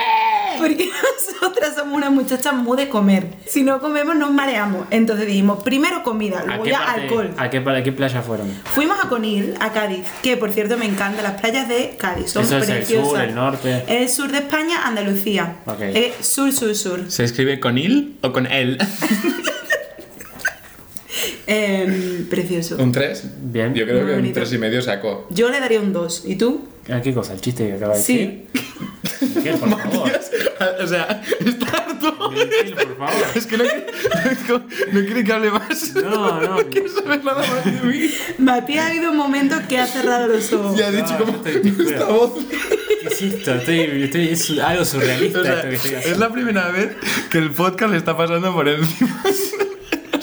Porque [LAUGHS] nosotras somos unas muchachas muy de comer. Si no comemos nos mareamos. Entonces dijimos, primero comida, ¿a luego ya parte- alcohol. ¿a qué, a qué playa fueron? Fuimos a Conil, a Cádiz, que por cierto me encantan las playas de Cádiz, son Eso es el preciosas. sur, el norte. El sur de España, Andalucía. Ok. Eh, sur, sur, sur. ¿Se escribe con il o con él? [LAUGHS] Em, precioso. ¿Un 3? Bien. Yo creo Muy que un bonito. 3 y medio saco. Yo le daría un 2. ¿Y tú? ¿A qué cosa? ¿El chiste que acaba de decir? Sí. Miguel, por [LAUGHS] favor. o sea, está harto. Miguel, por favor. [LAUGHS] Es que no, quiere- no quiere que hable más. No, [LAUGHS] no. quiere saber nada más de mí. Matías ha habido un momento que ha cerrado los ojos. Y ha dicho No, como estoy- esta voz. ¿Qué es esto? Estoy, estoy- es algo surrealista O sea, esto que estoy es haciendo. la primera vez que el podcast le está pasando por encima.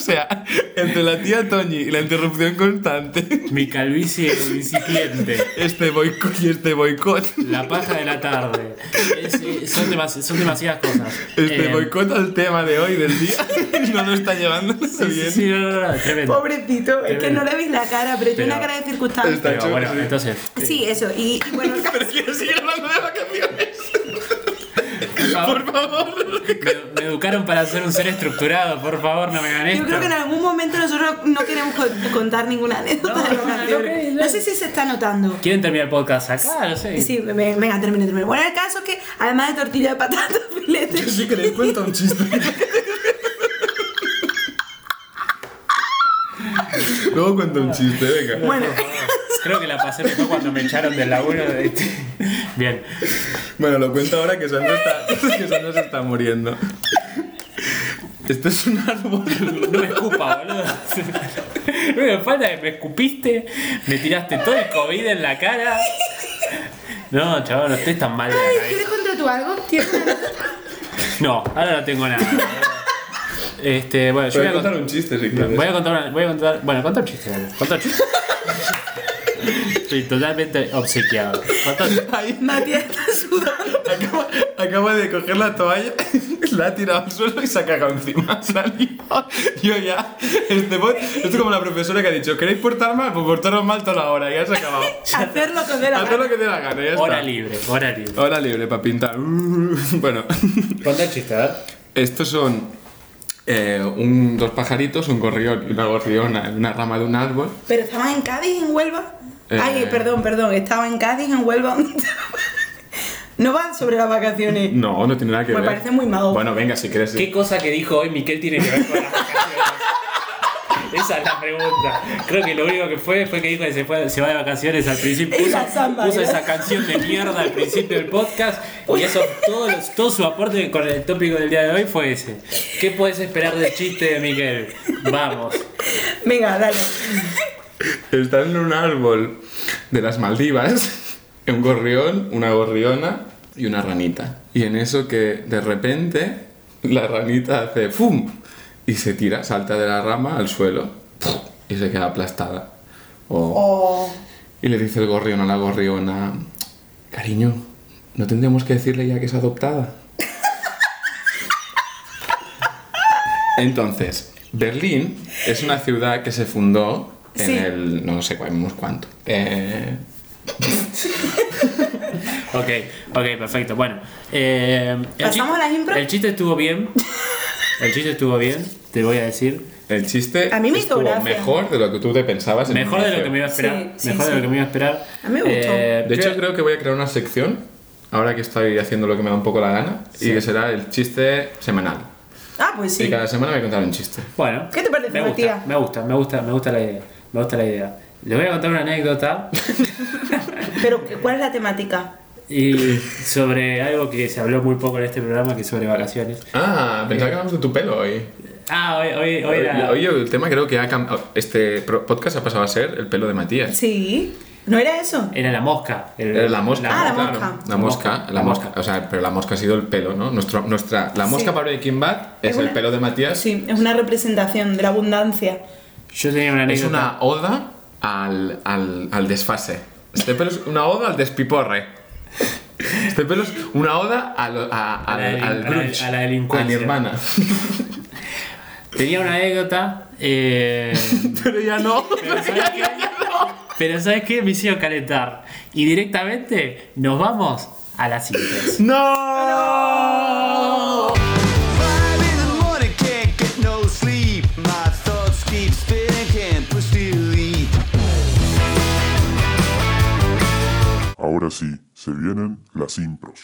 O sea, entre la tía Toñi y la interrupción constante, Mi calvicie biciclente. este boicot y este boicot, La paja de la tarde. Es- es- son, demasi- son demasiadas cosas. este Eh, boicot al tema de hoy del día, [LAUGHS] no lo está llevando Sí, bien. sí, no, no, no, tremendo. Pobrecito, es que no le veis la cara, pero tiene Pero- una cara de circunstancia. Pero bueno, Sí. entonces. Sí, eso. Y, y bueno, [LAUGHS] Pero quiero seguir hablando de vacaciones. Por favor, Por favor. me, me educaron para ser un ser estructurado. Por favor, no me hagan esto. yo creo que en algún momento nosotros no queremos co- contar ninguna anécdota No, de no, vacaciones. no, No sé si se está notando. ¿Quieren terminar el podcast acá? No sé. Sí, ve- venga, termine, termine. Bueno, el caso es que además de tortilla de patata, [LAUGHS] filete. Si queréis cuenta un chiste. Luego cuento un chiste, venga. Bueno, Creo que la pasé mejor cuando me echaron del laburo. de este. Bien. Bueno, lo cuento ahora que Sandra, está, [LAUGHS] que Sandra se está muriendo. Esto es un árbol. No me escupa, boludo. No me falta que me escupiste, me tiraste todo el COVID en la cara. No, chaval, no estés tan mal de la. ¿quieres contar tú algo? ¿Tienes una- No, ahora no tengo nada. Este, bueno, yo Voy a contar un chiste si quieres. Voy a contar una, voy a contar. Bueno, contar un chiste. Contar un chiste. Estoy totalmente obsequiado. Ay, Matías está sudando. acaba, acaba de coger la toalla, [LAUGHS] la ha tirado al suelo y se ha cagado encima. [LAUGHS] Se ha liado. Yo ya, este bot, esto es como la profesora que ha dicho, ¿queréis portar mal? Pues portaros mal toda la hora, ya se ha acabado. [LAUGHS] Hacer lo que dé la Haz gana. lo que te dé la gana, ya Hora está. libre, hora libre. Hora libre para pintar. Uh, Bueno, Contar chiste, a ver. estos son eh, un, dos pajaritos, un gorrión y una gorriona en una rama de un árbol. Pero estabas en Cádiz, en Huelva. Eh. Ay, perdón, perdón. Estaba en Cádiz, en Huelva. [LAUGHS] no va sobre las vacaciones. No, no tiene nada que Me ver. parece muy mago. Bueno, venga, si quieres. ¿Qué cosa que dijo hoy Miquel tiene que ver con las vacaciones? [LAUGHS] Esa es la pregunta. Creo que lo único que fue fue que dijo que se, fue, se va de vacaciones al principio. [LAUGHS] Puso, la samba, puso esa canción de mierda al principio del podcast. Y eso, todo, los- todo su aporte con el tópico del día de hoy fue ese. ¿Qué puedes esperar del chiste de Miguel? Vamos. Venga, dale. [LAUGHS] Están en un árbol de las Maldivas, [LAUGHS] un gorrión, una gorriona y una ranita. Y en eso que de repente la ranita hace ¡fum! y se tira, salta de la rama al suelo y se queda aplastada. Oh. Oh. Y le dice el gorrión a la gorriona, cariño, ¿no tendríamos que decirle ya que es adoptada? [LAUGHS] Entonces, Berlín es una ciudad que se fundó en Sí. el, no sé cuál, cuánto. Eh, [LAUGHS] [LAUGHS] Ok, ok, perfecto. Bueno, eh, el, ¿Pasamos chi- a la impro? el chiste estuvo bien. El chiste estuvo bien, te voy a decir. el chiste A mí me estuvo mejor de lo que tú te pensabas. en Mejor de lo que me iba a esperar. Sí, sí, mejor de sí. lo que me iba a esperar. A mí me gustó. Eh, De hecho, creo que voy a crear una sección, ahora que estoy haciendo lo que me da un poco la gana, Sí. y que será el chiste semanal. Ah, pues Y sí. cada semana voy a contar un chiste. Bueno. ¿Qué te parece, me gusta, Matías? me gusta, me gusta, me gusta la idea. Me gusta la idea. Les voy a contar una anécdota [LAUGHS] Pero, ¿cuál es la temática? y sobre algo que se habló muy poco en este programa, que es sobre vacaciones. Ah, pensaba que hablamos de tu pelo hoy. Ah, hoy, hoy, hoy Hoy, era- hoy el tema creo que ha cambiado. Este podcast ha pasado a ser el pelo de Matías. Sí. ¿No era eso? era la mosca. el- Era la mosca, Ah, la claro. mosca. La mosca, la La mosca. mosca. O sea, pero la mosca ha sido el pelo, ¿no? Nuestro, nuestra, la mosca Sí. para Breaking Bad es, Es el una- pelo de Matías. Sí, es una representación de la abundancia. Yo tenía una Es anécdota. una oda al, al, al desfase. Este pelo es una oda al despiporre. Este pelo es una oda al, a, A la al, al a la- grunge, a la delincuencia. a Nirvana. [LAUGHS] Tenía una anécdota. eh, [LAUGHS] Pero ya no. pero, ¿sabes qué? [LAUGHS] Pero ¿sabes qué? Me hicieron calentar. Y directamente nos vamos a las cintas. ¡No! Ahora sí, se vienen las impros.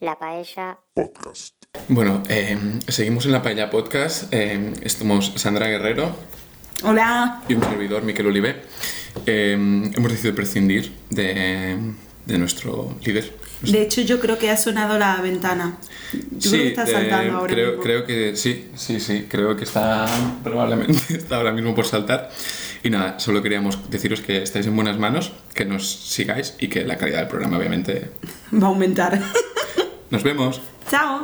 La paella Podcast. Bueno, eh, seguimos en la Paella Podcast. Eh, estamos Sandra Guerrero Hola. y un servidor, Miquel Olive. Eh, hemos decidido prescindir de, de nuestro líder. De hecho, yo creo que ha sonado la ventana. Yo creo que está de- saltando ahora creo, mismo. creo que sí, sí, sí, creo que está probablemente [LAUGHS] está ahora mismo por saltar. Y nada, solo queríamos deciros que estáis en buenas manos, que nos sigáis y que la calidad del programa obviamente... [LAUGHS] Va a aumentar. [LAUGHS] Nos vemos. Chao.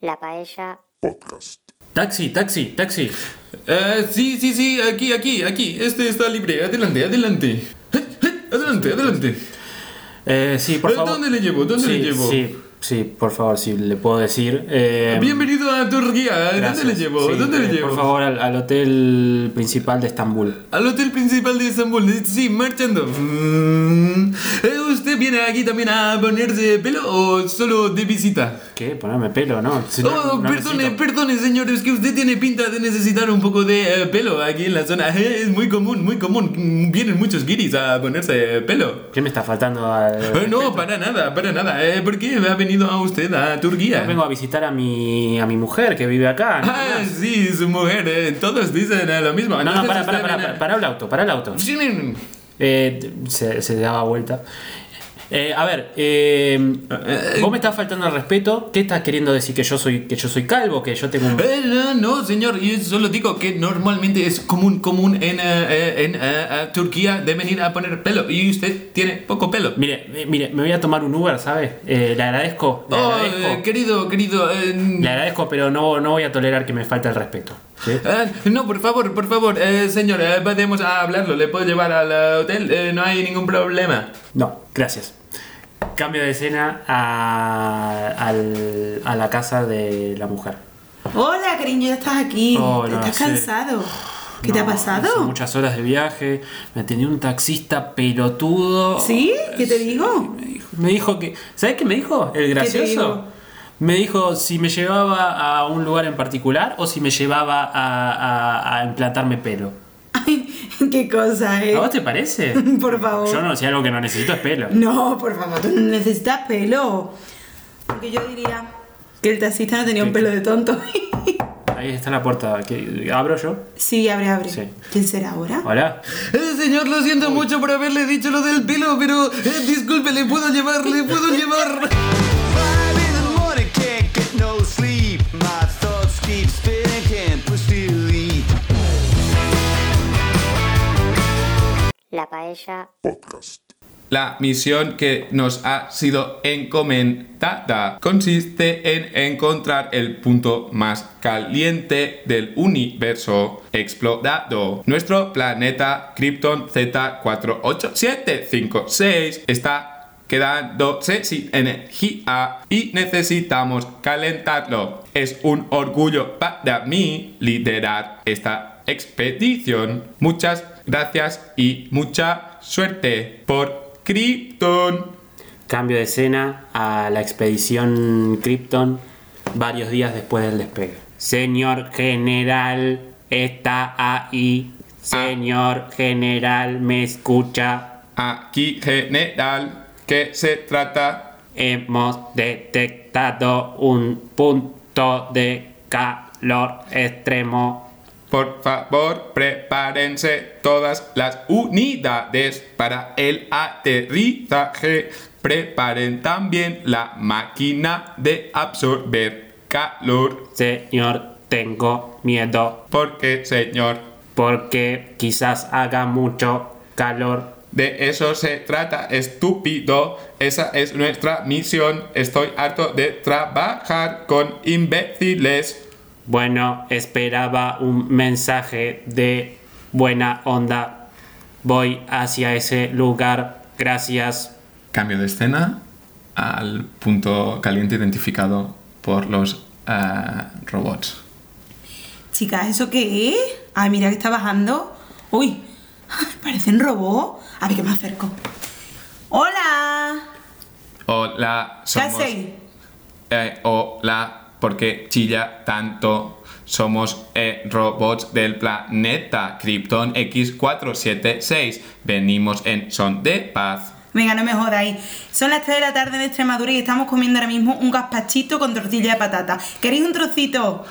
La paella Podcast. Taxi, taxi, taxi. Eh, sí, sí, sí, aquí, aquí, aquí. Este está libre. Adelante, adelante. Adelante, adelante. Eh, sí, por ¿Eh, favor. dónde le llevo? ¿Dónde sí, le llevo? Sí, sí, por favor, si le puedo decir. Eh, Bienvenido a Turquía. gracias. ¿Dónde le llevo? Sí, ¿Dónde le eh, llevo? Por favor, al, al hotel principal de Estambul. Al hotel principal de Estambul. Sí, marchando. Mm. Eh, ¿Usted viene aquí también a ponerse pelo o solo de visita? ¿Qué? Ponerme pelo, ¿no? Si no- Oh, no perdone, necesito. perdone, señor, es que usted tiene pinta de necesitar un poco de eh, pelo aquí en la zona. [LAUGHS] Es muy común, muy común. Vienen muchos guiris a ponerse pelo. ¿Qué me está faltando al.? [LAUGHS] No, para nada, para nada. Eh, ¿Por qué ha venido a usted a Turquía? Vengo a visitar a mi, a mi mujer que vive acá. nada Ah, sí, su mujer, eh, todos dicen eh, lo mismo. No, no, para, para, para, para, el auto, para el auto. Sí. Eh, se, se daba vuelta. Eh, a ver, eh, vos me estás faltando el respeto. ¿Qué estás queriendo decir? ¿Que yo soy, que yo soy calvo? ¿Que yo tengo un.? Eh, no, no, señor, yo solo digo que normalmente es común, común en, eh, eh, en eh, eh, Turquía de venir a poner pelo y usted tiene poco pelo. Mire, eh, mire, me voy a tomar un Uber, ¿sabes? Eh, le agradezco. Le Oh, agradezco. eh, querido, querido. eh, Le agradezco, pero no, no voy a tolerar que me falte el respeto. ¿Sí? ah, no, por favor, por favor, eh, señor, eh, podemos hablarlo. Le puedo llevar al eh, hotel, eh, no hay ningún problema. No, gracias. Cambio de escena a, al- a la casa de la mujer. Hola, cariño, ya estás aquí. Oh, no, ¿Estás sí. cansado? ¿Qué te ha No, pasado? muchas horas de viaje, me atendió un taxista pelotudo. ¿Sí? ¿Qué te digo? Me dijo, me dijo que. ¿Sabes qué me dijo? El te gracioso. Me dijo si me llevaba a un lugar en particular o si me llevaba a, a- a implantarme pelo. Ay, Qué cosa, ¿eh? ¿A vos te parece? [LAUGHS] Por favor. Yo no, si algo que no necesito es pelo. No, por favor, tú no necesitas pelo. Aunque yo diría que el taxista no tenía un pelo de tonto. [LAUGHS] Ahí está la puerta. ¿Qué- ¿Abro yo? sí, abre, abre. Sí. ¿Quién será ahora? Hola. Eh, señor, lo siento mucho por haberle dicho lo del pelo, pero eh, disculpe, le puedo llevar, le puedo llevar. [LAUGHS] La paella, Podcast. La misión que nos ha sido encomendada consiste en encontrar el punto más caliente del universo explorado. Nuestro planeta Krypton Z48756 está quedándose sin energía y necesitamos calentarlo. Es un orgullo para mí liderar esta expedición. Muchas gracias y mucha suerte por Krypton. Cambio de escena a la expedición Krypton varios días después del despegue. Señor general, está ahí. Señor general, me escucha. Aquí, general, ¿qué se trata? Hemos detectado un punto de calor extremo. Por favor, prepárense todas las unidades para el aterrizaje. Preparen también la máquina de absorber calor. Señor, tengo miedo Porque, señor, porque quizás haga mucho calor. De eso se trata, estúpido. Esa es nuestra misión. Estoy harto de trabajar con imbéciles. Bueno, esperaba un mensaje de buena onda. Voy hacia ese lugar. Gracias. Cambio de escena al punto caliente identificado por los eh, robots. Chicas, ¿eso qué es? Ay, mira que está bajando. Uy, [LAUGHS] parecen robots. A ver que me acerco. ¡Hola! Hola, ¿Qué somos. hacéis? eh, hola, porque chilla tanto? Somos eh, robots del planeta Krypton X476. Venimos en son de paz. Venga, no me jodáis. Son las 3 de la tarde en Extremadura y estamos comiendo ahora mismo un gazpachito con tortilla de patata. ¿Queréis un trocito?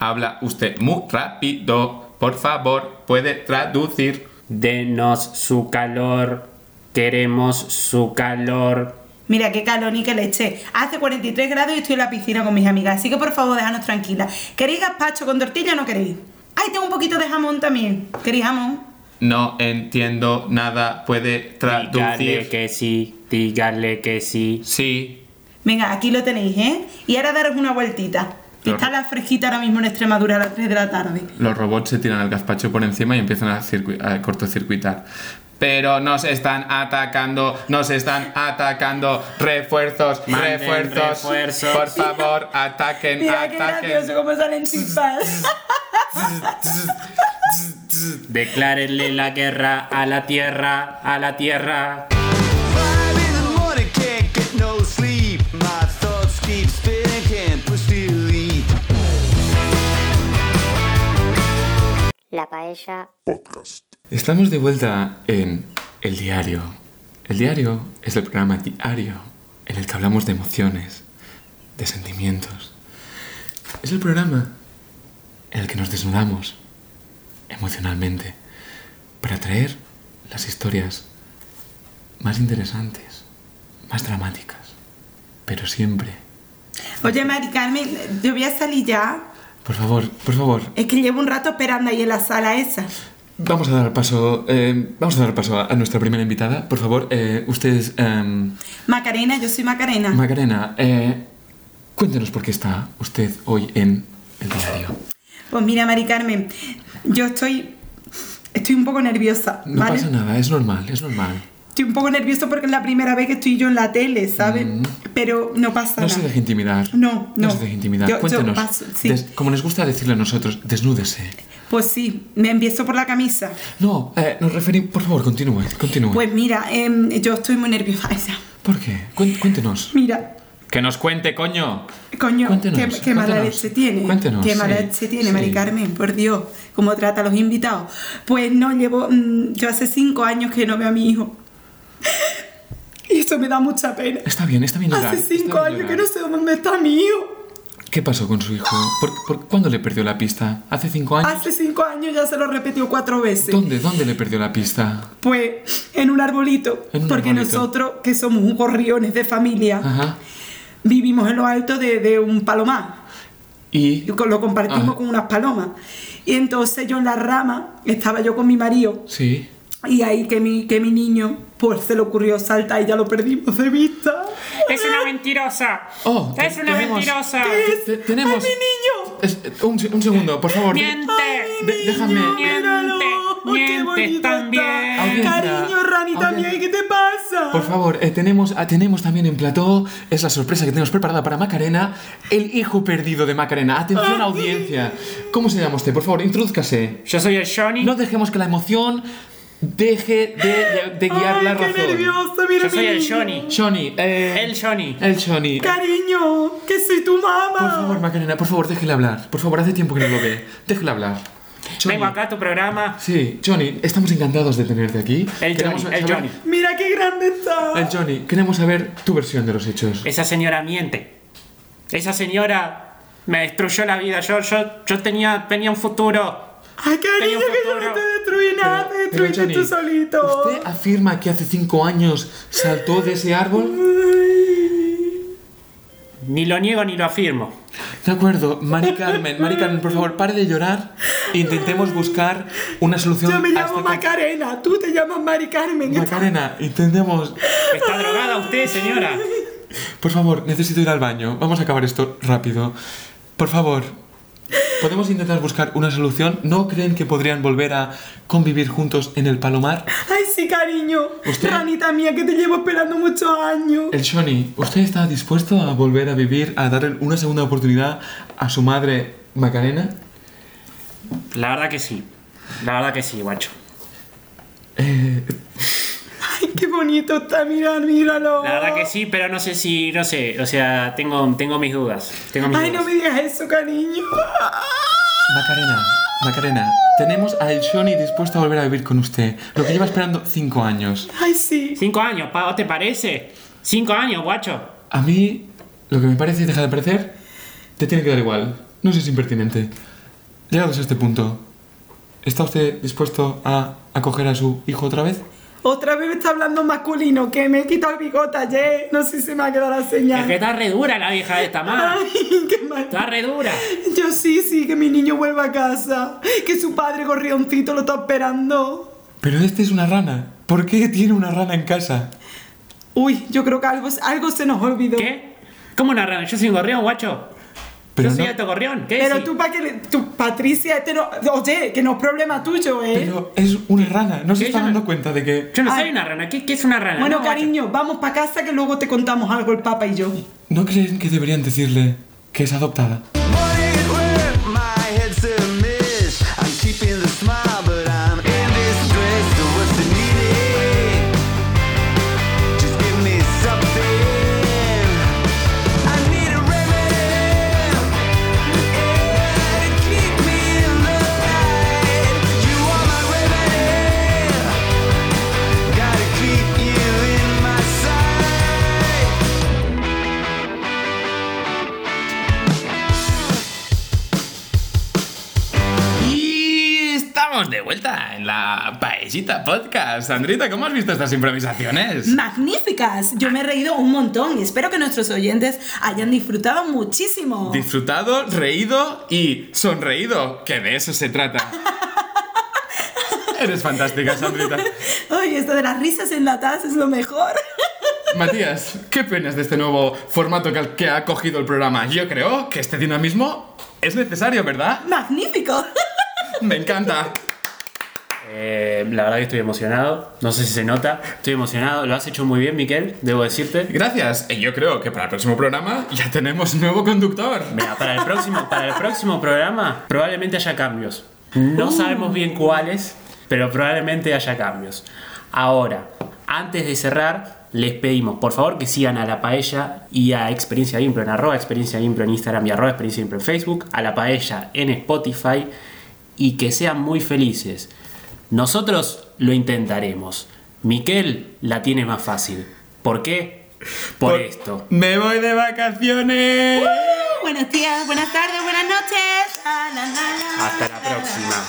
Habla usted muy rápido. Por favor, puede traducir. Denos su calor. Queremos su calor. Mira, qué calor ni qué leche. Hace 43 grados y estoy en la piscina con mis amigas, así que por favor, déjanos tranquilas. ¿Queréis gazpacho con tortilla o no queréis? Ay, tengo un poquito de jamón también. ¿Queréis jamón? No entiendo nada. ¿Puede Dígale traducir? que sí. Dígale que sí. Sí. Venga, aquí lo tenéis, ¿eh? Y ahora daros una vueltita. Está la fresquita ahora mismo en Extremadura a las 3 de la tarde. Los robots se tiran el gazpacho por encima y empiezan a, a cortocircuitar. Pero nos están atacando, nos están atacando. Refuerzos, Manden refuerzos. refuerzos. Por favor, ataquen, Mira qué gracioso ataquen. cómo salen chispas. Declárenle la guerra a la tierra, a la tierra. Five in the morning, can't get no sleep. My thoughts keep spinning, la paella, Podcast. Estamos de vuelta en El Diario. El Diario es el programa diario en el que hablamos de emociones, de sentimientos. Es el programa en el que nos desnudamos emocionalmente para traer las historias más interesantes, más dramáticas, pero siempre. Oye, Mari Carmen, yo voy a salir ya. Por favor, por favor, Es que llevo un rato esperando ahí en la sala esa. vamos a dar paso, eh, vamos a dar paso a, a nuestra primera invitada. Por favor, eh, ustedes, em, Macarena, yo soy Macarena. Macarena, eh, cuéntenos por qué está usted hoy en el diario. Pues mira, Mari Carmen, yo estoy. Estoy un poco nerviosa, No ¿vale? pasa nada, es normal, es normal. Estoy un poco nerviosa porque es la primera vez que estoy yo en la tele, ¿sabes? Pero no pasa Mm. No nada. se deje intimidar. No, no. se deje intimidar. Yo- yo Cuéntenos. paso, sí. Des- como nos gusta decirle a nosotros, desnúdese. Pues sí, me empiezo por la camisa. No, eh, nos referimos. Por favor, continúe, continúe. Pues mira, em, yo estoy muy nerviosa. [LAUGHS] esa. ¿Por qué? Cuéntenos. Mira, Que nos cuente, coño. Coño, Cuéntenos, qué, qué mala leche tiene. Cuéntenos, qué mala sí, leche tiene, sí. Mari Carmen, por Dios. Cómo trata a los invitados. Pues no, llevo. mm, yo hace cinco años que no veo a mi hijo. Y eso me da mucha pena. Está bien, está bien llorar. Hace cinco años que llorar. no sé dónde está mi hijo. ¿Qué pasó con su hijo? ¿Por, por- cuándo le perdió la pista? ¿Hace cinco años? Hace cinco años ya se lo repetió cuatro veces. ¿Dónde? ¿Dónde le perdió la pista? Pues en un arbolito. En un porque arbolito. nosotros, que somos un gorriones de familia, Ajá. vivimos en lo alto de, de un palomar. Y... Y lo compartimos Ah. con unas palomas. Y entonces yo en la rama estaba yo con mi marido. Sí. Y ahí que mi, que mi niño, pues se le ocurrió saltar y ya lo perdimos de vista. Es una mentirosa. Oh, es una tenemos- mentirosa. Te- tenemos... ¡Ay, mi niño! Es- un, un segundo, por favor. Miente. ¡Ay, De- mi déjame. niño, Miente! ¡Qué bonito también. Audiencia, Cariño, Rani, también, audiencia. ¿qué te pasa? Por favor, eh, tenemos, ah, tenemos también en plató, es la sorpresa que tenemos preparada para Macarena, el hijo perdido de Macarena. Atención, audiencia. ¿Cómo se llama usted? Por favor, introdúzcase. Yo soy el Johnny. No dejemos que la emoción deje de, de- de guiar Ay, la qué razón. nerviosa, mira Yo soy el niño. Johnny. Johnny, eh, El Johnny. el Johnny. Cariño, que soy tu mamá. Por favor, Macarena, por favor, déjele hablar. Por favor, hace tiempo que no lo ve. Déjele hablar. Johnny. Vengo acá a tu programa. Sí, Johnny, estamos encantados de tenerte aquí. El Queremos Johnny, el saber- Johnny. Mira qué grande está. El Johnny, queremos saber tu versión de los hechos. Esa señora miente. Esa señora me destruyó la vida. Yo, yo, yo tenía, tenía un futuro. Ay, cariño, que yo no te destruí nada, te destruiste Johnny, tú solito. ¿Usted afirma que hace cinco años saltó de ese árbol? Ni lo niego ni lo afirmo. De acuerdo, Mari Carmen, Mari Carmen, por favor, pare de llorar e intentemos buscar una solución Yo me llamo este Macarena, tú te llamas Mari Carmen. Macarena, intentemos. ¿Está drogada usted, señora? Por favor, necesito ir al baño. Vamos a acabar esto rápido. Por favor, podemos intentar buscar una solución. ¿No creen que podrían volver a convivir juntos en el Palomar? Ay, sí, cariño. ¿Usted? Ranita mía, que te llevo esperando muchos años. El Johnny, ¿usted está dispuesto a volver a vivir, a darle una segunda oportunidad a su madre Macarena? La verdad que sí. La verdad que sí, guacho. Eh, Ay, qué bonito está, mira, míralo. La verdad que sí, pero no sé si, no sé, o sea, tengo, tengo mis dudas. Tengo mis Ay, no dudas. me digas eso, cariño. Macarena, Macarena, tenemos a el Johnny dispuesto a volver a vivir con usted, lo que lleva esperando cinco años. Ay, sí. Cinco años, ¿pa- ¿te parece? Cinco años, guacho. A mí, lo que me parece y deja de parecer, te tiene que dar igual. No seas impertinente. Llegados a este punto, ¿está usted dispuesto a acoger a su hijo otra vez? Otra vez me está hablando masculino, que me he quitado el bigote ayer. No sé si se me ha quedado la Es señal. que está re dura la vieja esta, más. [LAUGHS] Ay, qué mal. Está re dura. Yo sí, sí, que mi niño vuelva a casa. Que su padre gorrioncito lo está esperando. Pero este es una rana. ¿Por qué tiene una rana en casa? Uy, yo creo que algo, algo se nos olvidó. ¿Qué? ¿Cómo una rana? Yo soy un gorrión, guacho. Pero Yo soy no- alto gorrión. ¿Qué Pero tú, para que le- tú, Patricia, este no, oye, que no es problema tuyo, ¿eh? Pero es una rana. No se está yo no- dando cuenta de que... Yo no Ay. soy una rana. ¿Qué, qué es una rana? bueno, No, cariño, vamos para casa que luego te contamos algo el papá y yo. ¿No creen que deberían decirle que es adoptada? Podcast. Sandrita, ¿cómo has visto estas improvisaciones? Magníficas, yo me he reído un montón y espero que nuestros oyentes hayan disfrutado muchísimo. Disfrutado, reído y sonreído, que de eso se trata. [LAUGHS] Eres fantástica, Sandrita. Ay, esto de las risas enlatadas es lo mejor. [LAUGHS] Matías, ¿qué penas de este nuevo formato que ha cogido el programa? Yo creo que este dinamismo es necesario, ¿verdad? Magnífico. Me encanta. Eh, la verdad que estoy emocionado. No sé si se nota. Estoy emocionado. Lo has hecho muy bien, Miquel. Debo decirte. Gracias. Y yo creo que para el próximo programa ya tenemos nuevo conductor. Mira, para el próximo, para el próximo programa probablemente haya cambios. No sabemos bien cuáles, pero probablemente haya cambios. Ahora, antes de cerrar, les pedimos por favor que sigan a La Paella y a Experiencia Impro en arroba Experiencia Impro en Instagram y arroba Experiencia Impro en Facebook, a La Paella en Spotify y que sean muy felices. Nosotros lo intentaremos. Miquel la tiene más fácil. ¿Por qué? Por, esto. ¡Me voy de vacaciones! Buenos días, buenas tardes, buenas noches. La, la, la, la. Hasta la próxima.